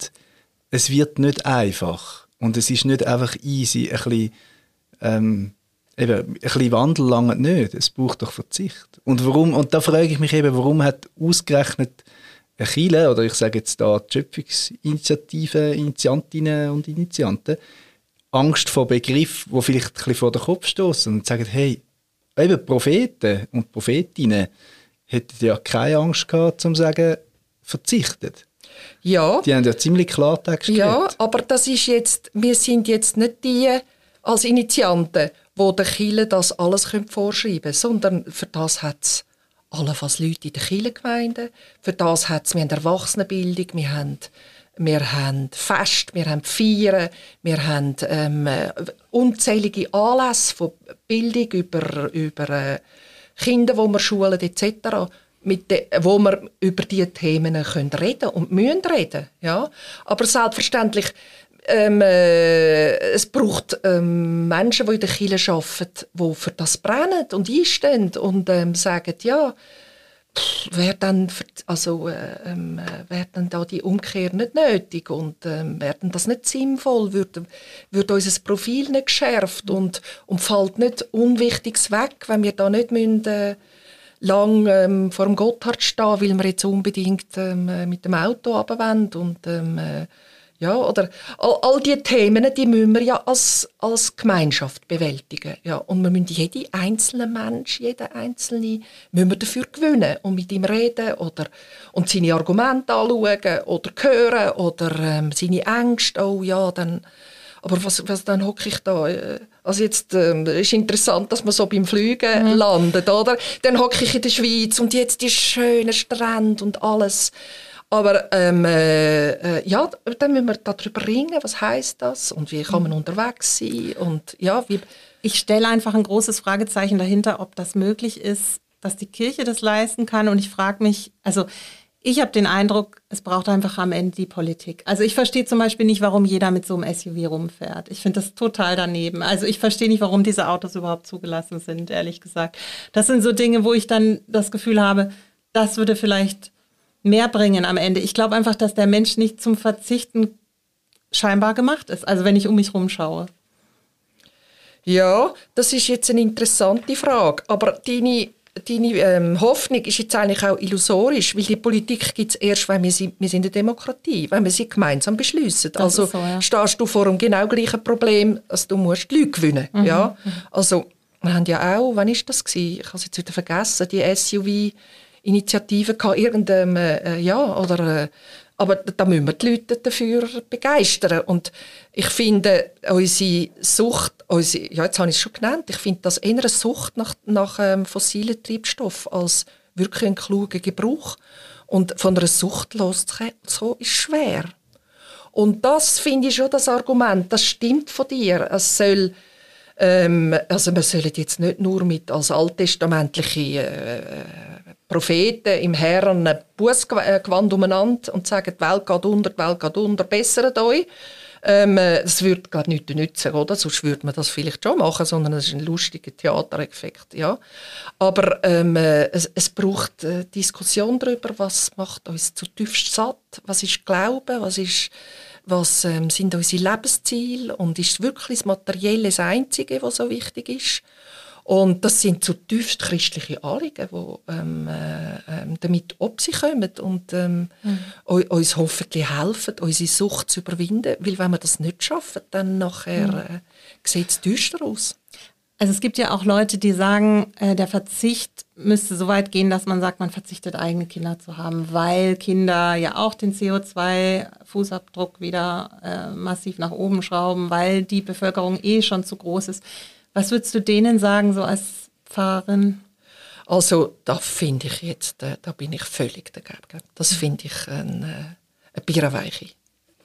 es wird nicht einfach. Und es ist nicht einfach easy, ein bisschen, ähm, eben, ein bisschen Wandel lange nicht. Es braucht doch Verzicht. Und warum, und da frage ich mich eben, warum hat ausgerechnet Chile, oder ich sage jetzt da die Schöpfungsinitiative, Initiantinnen und Initianten, Angst vor Begriffen, die vielleicht ein bisschen vor den Kopf stoßen und sagen, hey, eben Propheten und Prophetinnen hätten ja keine Angst gehabt, zu sagen, verzichtet. Ja. Die haben ja ziemlich Klartext Ja, aber das ist jetzt, wir sind jetzt nicht die als Initianten, wo der Chile das alles vorschreiben können, sondern für das hat es allenfalls Leute in den Kirchengemeinden, für das hat es, wir haben Erwachsenenbildung, wir haben wir haben Fest, wir haben Feiern, wir haben ähm, unzählige Anlässe von Bildung über, über äh, Kinder, die wir schulen etc mit de, wo wir über diese Themen können reden und müssen reden. Ja? Aber selbstverständlich, ähm, äh, es braucht ähm, Menschen, die in der Kirche arbeiten, die für das brennen und einstehen und ähm, sagen, ja, wäre dann, also, äh, ähm, dann da die Umkehr nicht nötig und äh, wäre das nicht sinnvoll, würde, würde unser Profil nicht geschärft und, und fällt nicht Unwichtiges weg, wenn wir da nicht müssen, äh, lang ähm, vor dem Gotthard stehen, weil wir jetzt unbedingt ähm, äh, mit dem Auto runterwollen und ähm, äh, ja, oder all, all diese Themen, die müssen wir ja als, als Gemeinschaft bewältigen. Ja, und wir müssen jeden einzelnen Mensch, jeden Einzelne, müssen wir dafür gewinnen und mit ihm reden oder und seine Argumente anschauen oder hören oder ähm, seine Ängste, oh ja, dann aber was, was dann hocke ich da? Äh, also jetzt ähm, ist interessant, dass man so beim Fliegen mhm. landet, oder? Dann hocke ich in der Schweiz und jetzt die schönen Strände und alles. Aber ähm, äh, äh, ja, dann müssen wir darüber ringen, was heißt das und wie kann man mhm. unterwegs sein und ja, wie ich stelle einfach ein großes Fragezeichen dahinter, ob das möglich ist, dass die Kirche das leisten kann. Und ich frage mich, also ich habe den Eindruck, es braucht einfach am Ende die Politik. Also ich verstehe zum Beispiel nicht, warum jeder mit so einem SUV rumfährt. Ich finde das total daneben. Also ich verstehe nicht, warum diese Autos überhaupt zugelassen sind, ehrlich gesagt. Das sind so Dinge, wo ich dann das Gefühl habe, das würde vielleicht mehr bringen am Ende. Ich glaube einfach, dass der Mensch nicht zum Verzichten scheinbar gemacht ist. Also wenn ich um mich rumschaue. Ja, das ist jetzt eine interessante Frage. Aber deine deine ähm, Hoffnung ist jetzt eigentlich auch illusorisch, weil die Politik gibt es erst, wenn wir, sie, wir sind eine Demokratie, wenn wir sie gemeinsam beschließen. Also so, ja. stehst du vor dem genau gleichen Problem, als du musst die Leute gewinnen. Mhm. Ja? Mhm. Also wir haben ja auch, wann ist das gewesen? Ich habe es jetzt wieder vergessen, die SUV-Initiative irgendeinem, äh, ja, oder äh, aber da müssen wir die Leute dafür begeistern. Und ich finde, unsere Sucht, unsere, ja, jetzt habe ich es schon genannt, ich finde das eher eine Sucht nach, nach ähm, fossilen Treibstoffen als wirklich ein kluger Gebrauch. Und von einer Sucht so ist schwer. Und das finde ich schon das Argument, das stimmt von dir. Es soll, ähm, also wir sollen jetzt nicht nur mit als alttestamentliche äh, Propheten im Herrn ein Bußgewand umeinander und sagen, die Welt geht unter, die Welt geht unter, bessert euch. Ähm, das würde gerade nichts nützen, oder? Sonst würde man das vielleicht schon machen, sondern es ist ein lustiger Theatereffekt, ja. Aber ähm, es, es, braucht äh, Diskussion darüber, was macht uns zutiefst satt, was ist Glauben, was ist Was ähm, sind unsere Lebensziele? Und ist wirklich das Materielle das Einzige, was so wichtig ist? Und das sind zutiefst christliche Anliegen, die ähm, äh, ähm, damit ob sie kommen und ähm, mhm. uns hoffentlich helfen, unsere Sucht zu überwinden. Weil wenn wir das nicht schaffen, dann nachher mhm. äh, sieht es düster aus. Also es gibt ja auch Leute, die sagen, äh, der Verzicht müsste so weit gehen, dass man sagt, man verzichtet eigene Kinder zu haben, weil Kinder ja auch den CO2-Fußabdruck wieder äh, massiv nach oben schrauben, weil die Bevölkerung eh schon zu groß ist. Was würdest du denen sagen, so als Fahrerin? Also, da finde ich jetzt, da, da, bin ich völlig dagegen. Das finde ich eine, äh, eine bierweiche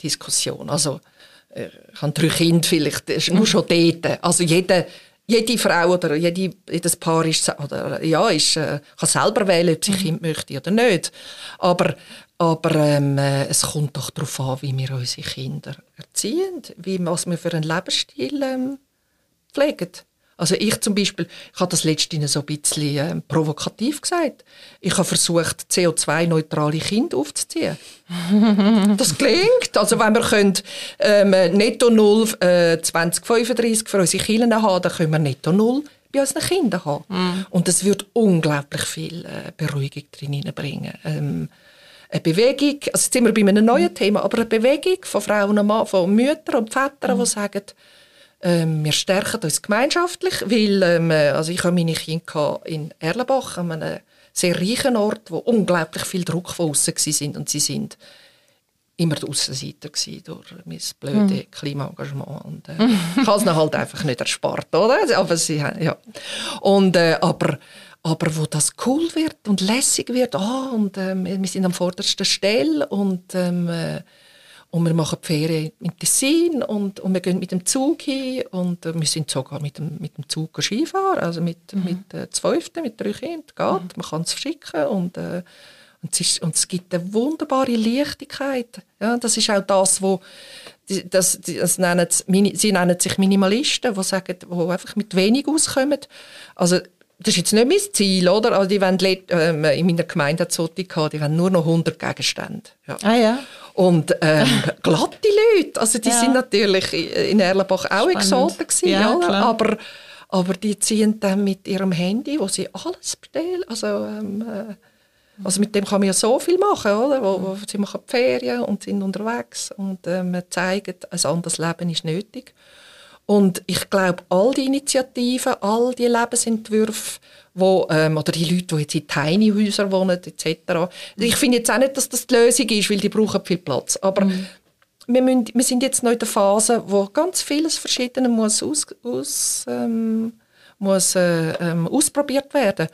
Diskussion. Also, äh, ich habe drei Kinder, vielleicht ist nur schon dort. Also, jede, jede Frau oder jede, jedes Paar ist, oder, ja, ist, äh, kann selber wählen, ob sie mhm. Kind möchte oder nicht. Aber, aber ähm, es kommt doch darauf an, wie wir unsere Kinder erziehen, wie, was wir für einen Lebensstil ähm, pflegen. Also ich zum Beispiel, ich habe das letztens so ein bisschen äh, provokativ gesagt. Ich habe versucht, CO2-neutrale Kinder aufzuziehen. das klingt. Also wenn wir können, ähm, netto null äh, 2035 für unsere Kinder haben, dann können wir netto null bei unseren Kindern haben. Mm. Und das wird unglaublich viel äh, Beruhigung drin bringen. Ähm, eine Bewegung, also jetzt sind wir bei einem neuen Thema, aber eine Bewegung von Frauen und Mann, von Müttern und Vätern, mm. die sagen, ähm, wir stärken uns gemeinschaftlich, weil ähm, also ich habe meine Kinder in Erlenbach, an einem sehr reichen Ort, wo unglaublich viel Druck von außen sind und sie sind immer die Aussenseiter durch mein blöde mhm. Klimaengagement und äh, ich habe es halt einfach nicht erspart, oder? Aber sie ja und äh, aber aber wo das cool wird und lässig wird, ah, und äh, wir sind am vordersten Stelle und ähm, äh, und wir machen die Ferien in Tessin und, und wir gehen mit dem Zug hin und äh, wir sind sogar mit dem, mit dem Zug Skifahren, also mit, mhm. mit äh, Zwölften, mit drei Kindern, geht, mhm. man kann es verschicken und, äh, und, es ist, und es gibt eine wunderbare Leichtigkeit. Ja, das ist auch das, wo das, das nennen, sie nennen sich Minimalisten, die sagen, die einfach mit wenig auskommen. Also das ist jetzt nicht mein Ziel, oder? Also die wollen, ähm, in meiner Gemeinde hat es die wollen nur noch 100 Gegenstände. Ja. Ah ja. Und ähm, glatte Leute, also die ja. sind natürlich in Erlenbach auch Exoten gewesen, ja, ja, aber, aber die ziehen dann mit ihrem Handy, wo sie alles bestellen, also, ähm, äh, also mit dem kann man ja so viel machen, oder? Wo, wo sie machen Ferien und sind unterwegs und ähm, zeigen, ein anderes Leben ist nötig. Und ich glaube, all die Initiativen, all die Lebensentwürfe, wo, ähm, oder die Leute, die jetzt in Tiny Häusern wohnen, etc. Ich finde jetzt auch nicht, dass das die Lösung ist, weil die brauchen viel Platz. Aber mhm. wir, müssen, wir sind jetzt noch in der Phase, wo ganz vieles Verschiedene muss, aus, aus, ähm, muss äh, ähm, ausprobiert werden.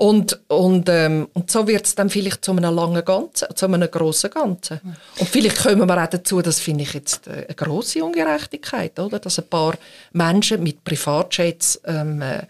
Und, und, ähm, und so wird es dann vielleicht zu einem langen Ganzen, zu einem grossen Ganzen. Und vielleicht kommen wir auch dazu, das finde ich jetzt eine grosse Ungerechtigkeit, oder? dass ein paar Menschen mit Privatjets ähm, äh,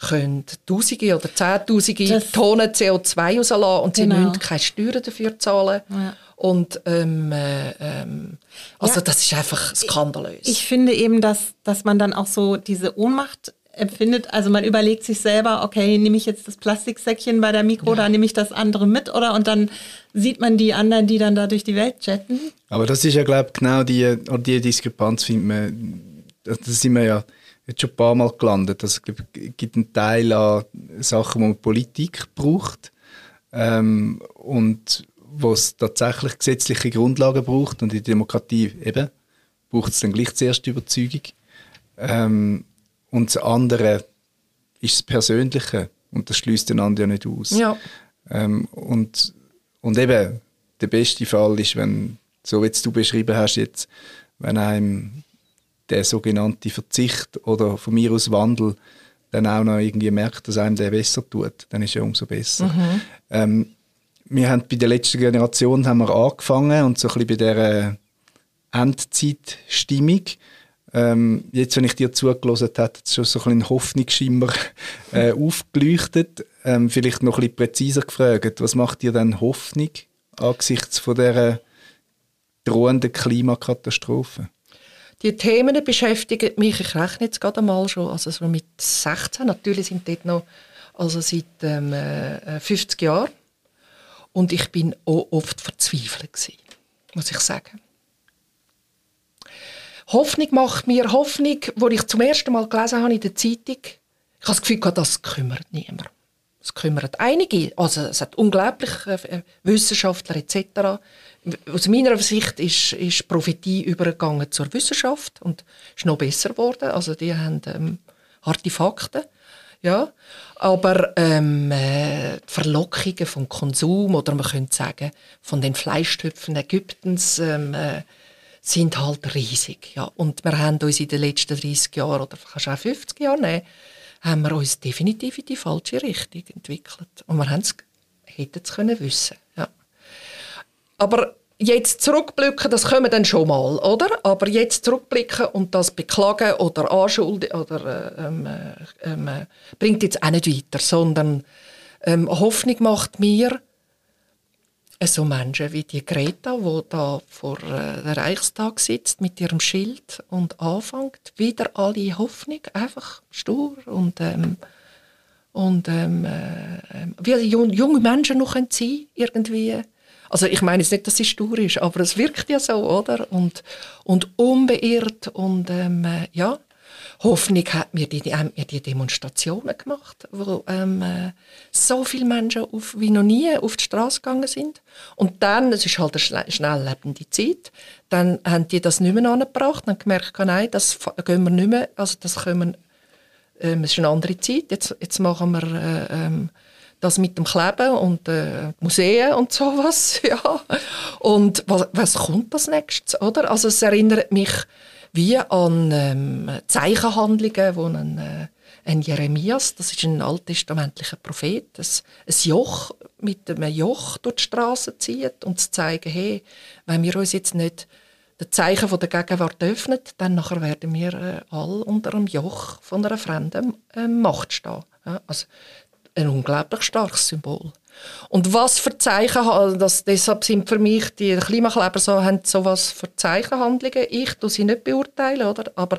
können Tausende oder Zehntausende das Tonnen CO2 rauslassen und genau. sie müssen keine Steuern dafür zahlen. Ja. Und ähm, äh, ähm, also ja. das ist einfach skandalös. Ich, ich finde eben, dass, dass man dann auch so diese Ohnmacht empfindet, also man überlegt sich selber, okay, nehme ich jetzt das Plastiksäckchen bei der Mikro, ja. oder nehme ich das andere mit, oder? Und dann sieht man die anderen, die dann da durch die Welt chatten. Aber das ist ja, glaube ich, genau die, die Diskrepanz, findet man, das sind wir ja jetzt schon ein paar Mal gelandet. Also, es gibt einen Teil an Sachen, wo man Politik braucht ähm, und wo es tatsächlich gesetzliche Grundlagen braucht und der Demokratie eben braucht es dann gleich zuerst die Überzeugung. Ähm, und das andere ist das Persönliche und das schließt den anderen ja nicht aus. Ja. Ähm, und, und eben, der beste Fall ist, wenn, so wie du beschrieben hast jetzt, wenn einem der sogenannte Verzicht oder von mir aus Wandel dann auch noch irgendwie merkt, dass einem der besser tut, dann ist er umso besser. Mhm. Ähm, wir haben bei der letzten Generation haben wir angefangen und so ein bisschen bei dieser Endzeitstimmung. Ähm, jetzt, wenn ich dir zugelassen habe, hat es schon so ein bisschen Hoffnungsschimmer äh, aufgeleuchtet. Ähm, vielleicht noch ein bisschen präziser gefragt, was macht dir denn Hoffnung angesichts von dieser drohenden Klimakatastrophe? Die Themen beschäftigen mich, ich rechne jetzt gerade einmal schon, also so mit 16, natürlich sind dort noch, also seit ähm, 50 äh, Jahren. Und ich bin auch oft verzweifelt gewesen, muss ich sagen. Hoffnung macht mir Hoffnung, wo ich zum ersten Mal gelesen habe in der Zeitung. Ich habe das Gefühl, das kümmert niemand. Es kümmert einige. Also es hat unglaublich äh, Wissenschaftler etc. Aus meiner Sicht ist, ist Prophetie übergegangen zur Wissenschaft und ist noch besser geworden. Also die haben ähm, harte Fakten. Ja, aber ähm, äh, die Verlockungen vom Konsum oder man könnte sagen von den Fleischtöpfen Ägyptens ähm, äh, sind halt riesig. Ja. Und wir haben uns in den letzten 30 Jahren oder kannst auch 50 Jahren nehmen, haben wir uns definitiv in die falsche Richtung entwickelt. Und wir hätten es können wissen. Ja. Aber jetzt zurückblicken, das können wir dann schon mal, oder? Aber jetzt zurückblicken und das beklagen oder anschuldigen oder äh, ähm, äh, ähm, äh, bringt jetzt auch nicht weiter, sondern ähm, Hoffnung macht mir so Menschen wie die Greta, wo da vor äh, der Reichstag sitzt mit ihrem Schild und anfängt wieder alle Hoffnung, einfach stur und ähm, und ähm, äh, wie junge Menschen noch sein irgendwie also ich meine jetzt nicht, dass sie stur ist, aber es wirkt ja so, oder? Und, und unbeirrt und ähm, äh, ja, Hoffnung hat mir die, haben mir die Demonstrationen gemacht, wo ähm, äh, so viele Menschen auf, wie noch nie auf die Straße gegangen sind. Und dann, es ist halt eine schnell lebende Zeit, dann haben die das nicht mehr angebracht, dann gemerkt, nein, das gehen wir nicht mehr, also das können wir, ähm, es ist eine andere Zeit, jetzt, jetzt machen wir äh, ähm, das mit dem Kleben und äh, Museen und sowas, ja. Und was, was kommt als nächstes, oder? Also es erinnert mich wie an ähm, Zeichenhandlungen, wo ein, äh, ein Jeremias, das ist ein alttestamentlicher Prophet, ein, ein Joch mit einem Joch durch die Straße zieht und zu zeigen, hey, wenn wir uns jetzt nicht das Zeichen von der Gegenwart öffnen, dann nachher werden wir äh, all unter einem Joch von einer fremden äh, Macht stehen. Ja, also ein unglaublich starkes Symbol. Und was für Zeichen, also das, deshalb sind für mich die Klimakleber so, haben so was für Zeichenhandlungen. Ich tue sie nicht beurteilen, oder? Aber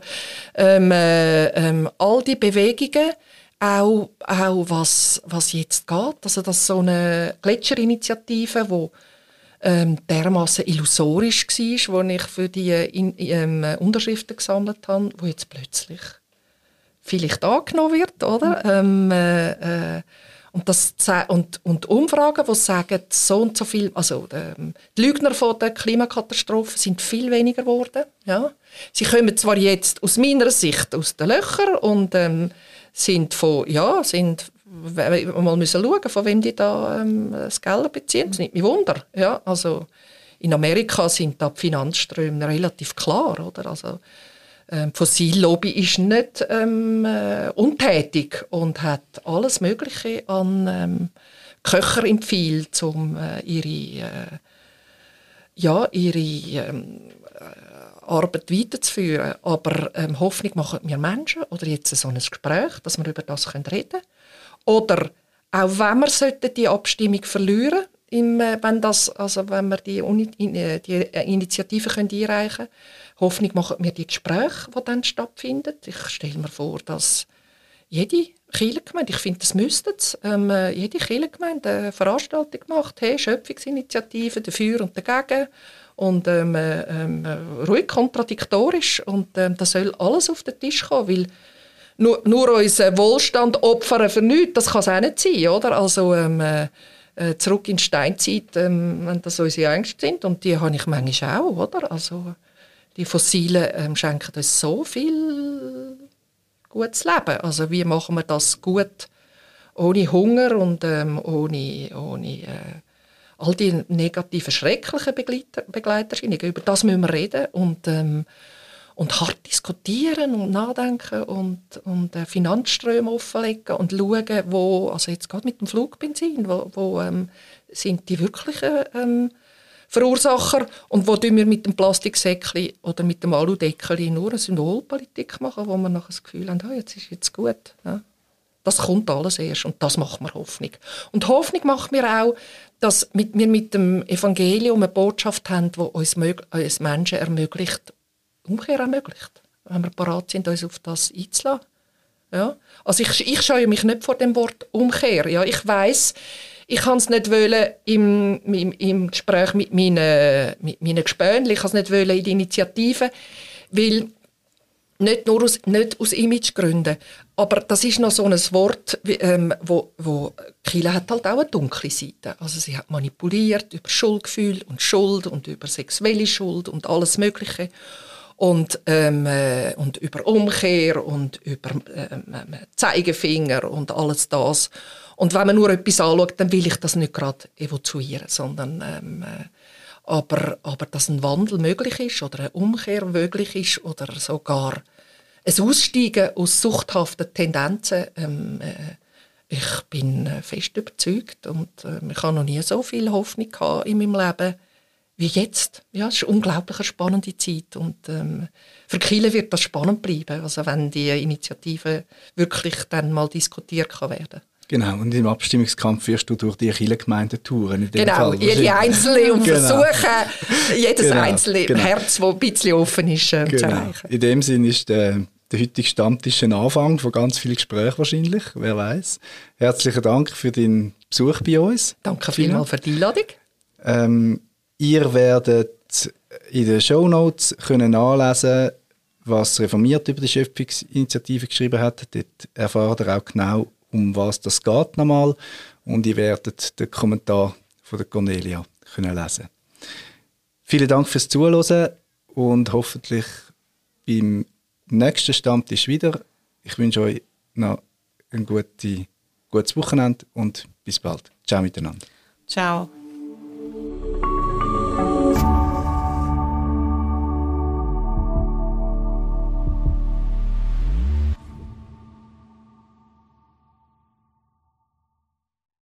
ähm, äh, ähm, all die Bewegungen, auch, auch was, was jetzt geht, also das so eine Gletscherinitiative, wo ähm, dermaßen illusorisch war, wo ich für die in, ähm, Unterschriften gesammelt habe, wo jetzt plötzlich vielleicht angenommen wird, oder? Ähm, äh, äh, und, das, und, und Umfragen, die sagen, so und so viel, also ähm, die Lügner von der Klimakatastrophe sind viel weniger geworden. Ja? Sie kommen zwar jetzt aus meiner Sicht aus den Löchern und ähm, sind von, ja, sind mal müssen schauen, von wem die da ähm, das Geld beziehen. Das ist nicht mein Wunder. Ja? Also in Amerika sind da die Finanzströme relativ klar, oder? Also ähm, Fossillobby ist nicht ähm, äh, untätig und hat alles Mögliche an ähm, Köcher empfiehlt, um äh, ihre, äh, ja, ihre ähm, äh, Arbeit weiterzuführen. Aber ähm, Hoffnung machen wir Menschen oder jetzt so ein Gespräch, dass wir über das reden können. Oder auch wenn wir die Abstimmung verlieren im, äh, wenn, das, also wenn wir die, Uni, die Initiative können einreichen können, Hoffnung machen wir die Gespräche, die dann stattfinden. Ich stelle mir vor, dass jede Kirchengemeinde, ich finde, das müsste ähm, äh, jede Kirchengemeinde eine Veranstaltung macht, hey, Schöpfungsinitiative dafür und dagegen und ähm, äh, ähm, ruhig kontradiktorisch und ähm, das soll alles auf den Tisch kommen, weil nur, nur unseren Wohlstand opfern für nichts, das kann es auch nicht sein, oder? Also ähm, äh, äh zurück in die Steinzeit, ähm, wenn das unsere Ängste sind und die habe ich manchmal auch, oder? Also die Fossilen ähm, schenken uns so viel gutes Leben. Also wie machen wir das gut ohne Hunger und ähm, ohne, ohne äh, all die negativen, schrecklichen Begleiter, Begleiterscheinungen. Über das müssen wir reden und, ähm, und hart diskutieren und nachdenken und, und äh, Finanzströme offenlegen und schauen, wo, also jetzt gerade mit dem Flugbenzin, wo, wo ähm, sind die wirklichen ähm, Verursacher und wo wir mit dem Plastiksäckchen oder mit dem Aludeckchen nur eine Symbolpolitik machen, wo wir nachher das Gefühl haben, oh, jetzt ist jetzt gut. Ja. Das kommt alles erst und das macht mir Hoffnung. Und Hoffnung macht mir auch, dass wir mit dem Evangelium eine Botschaft haben, die uns, uns Menschen ermöglicht, Umkehr ermöglicht, wenn wir bereit sind, uns auf das einzulassen. Ja? Also ich, ich scheue mich nicht vor dem Wort Umkehr. Ja? Ich weiß ich kann es nicht wollen im, im, im Gespräch mit meinen, mit meinen Gespönchen, ich kann es nicht in die Initiative. Weil nicht nur aus, nicht aus Imagegründen, aber das ist noch so ein Wort, ähm, wo, wo Kille hat halt auch eine dunkle Seite. Also sie hat manipuliert über Schuldgefühl und Schuld und über sexuelle Schuld und alles Mögliche und, ähm, äh, und über Umkehr und über ähm, äh, Zeigefinger und alles das. Und wenn man nur etwas anschaut, dann will ich das nicht gerade evozieren, sondern ähm, äh, aber, aber dass ein Wandel möglich ist oder eine Umkehr möglich ist oder sogar ein Aussteigen aus suchthaften Tendenzen, ähm, äh, ich bin äh, fest überzeugt und äh, ich habe noch nie so viel Hoffnung in meinem Leben wie jetzt. Ja, es ist eine unglaublich spannende Zeit und ähm, für Kiel wird das spannend bleiben, also wenn die Initiative wirklich dann mal diskutiert kann werden. Genau, und im Abstimmungskampf wirst du durch die Kirchengemeinden touren. genau, Fall, jede einzelne und genau. versuchen, jedes genau, einzelne genau. Herz, das ein bisschen offen ist, äh, genau. zu erreichen. In dem Sinn ist der, der heutige Stammtisch ein Anfang von ganz vielen Gesprächen wahrscheinlich, wer weiß. Herzlichen Dank für deinen Besuch bei uns. Danke vielmals für die Einladung. Ähm, ihr werdet in den Show Notes können nachlesen, was Reformiert über die Schöpfungsinitiative geschrieben hat. Dort erfahrt ihr auch genau, um was das geht nochmal. Und ihr werdet den Kommentar von der Cornelia können lesen. Vielen Dank fürs Zuhören und hoffentlich beim nächsten Stammtisch wieder. Ich wünsche euch noch ein gute, gutes Wochenende und bis bald. Ciao miteinander. Ciao.